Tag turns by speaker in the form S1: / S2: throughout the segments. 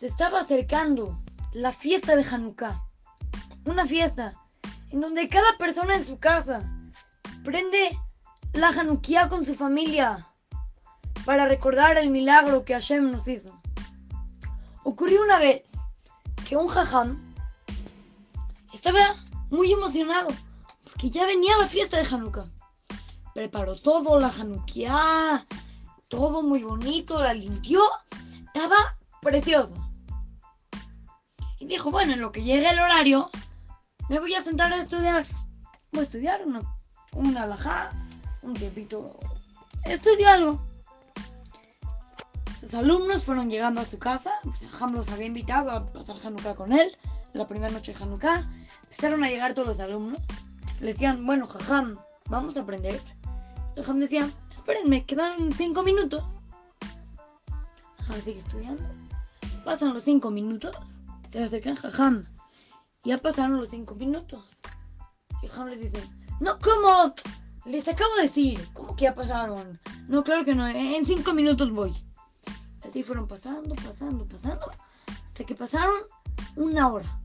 S1: Se estaba acercando la fiesta de Hanukkah. Una fiesta en donde cada persona en su casa prende la Hanukkah con su familia para recordar el milagro que Hashem nos hizo. Ocurrió una vez que un jajam estaba muy emocionado porque ya venía la fiesta de Hanukkah. Preparó todo, la Hanukkah, todo muy bonito, la limpió, estaba precioso. Dijo, bueno, en lo que llegue el horario, me voy a sentar a estudiar. Voy a estudiar una, una alajá, un tiempito. Estudio algo. Sus alumnos fueron llegando a su casa. Pues el Ham los había invitado a pasar Hanukkah con él. La primera noche de Hanukkah. Empezaron a llegar todos los alumnos. Le decían, bueno, Jajam, vamos a aprender. El Jajam decía, espérenme, quedan cinco minutos. Jajam sigue estudiando. Pasan los cinco minutos. Se acercan Jajam. Ya pasaron los cinco minutos. Jajam les dice, no, ¿cómo? Les acabo de decir, ¿cómo que ya pasaron? No, claro que no, en cinco minutos voy. Así fueron pasando, pasando, pasando, hasta que pasaron una hora.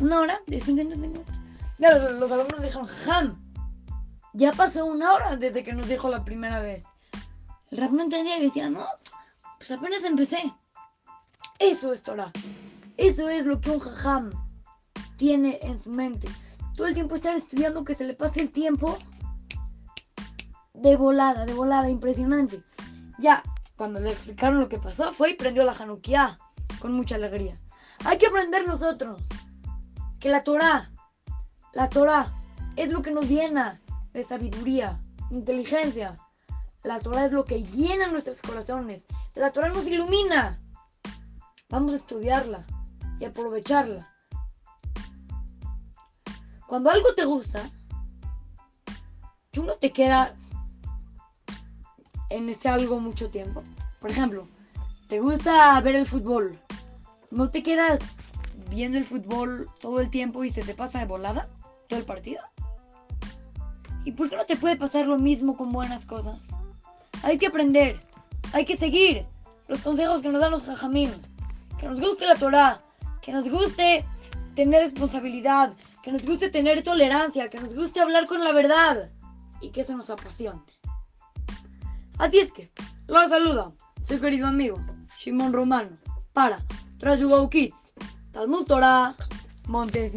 S1: Una hora de 50 minutos. Ya los, los alumnos dijeron, jajam, ya pasó una hora desde que nos dijo la primera vez. El rap no entendía y decía, no, pues apenas empecé. Eso es Torah. Eso es lo que un jajam tiene en su mente. Todo el tiempo estar estudiando que se le pase el tiempo de volada, de volada, impresionante. Ya, cuando le explicaron lo que pasó, fue y prendió la Hanukkah con mucha alegría. Hay que aprender nosotros que la Torah, la Torah es lo que nos llena de sabiduría, de inteligencia. La Torah es lo que llena nuestros corazones. La Torah nos ilumina. Vamos a estudiarla aprovecharla. Cuando algo te gusta, tú no te quedas en ese algo mucho tiempo. Por ejemplo, te gusta ver el fútbol. ¿No te quedas viendo el fútbol todo el tiempo y se te pasa de volada todo el partido? ¿Y por qué no te puede pasar lo mismo con buenas cosas? Hay que aprender, hay que seguir los consejos que nos dan los jajamim. Que nos guste la Torah, que nos guste tener responsabilidad, que nos guste tener tolerancia, que nos guste hablar con la verdad y que eso nos apasione. Así es que, los saluda su querido amigo Shimon Romano para Trayugau Kids, Talmud Torah, Monte.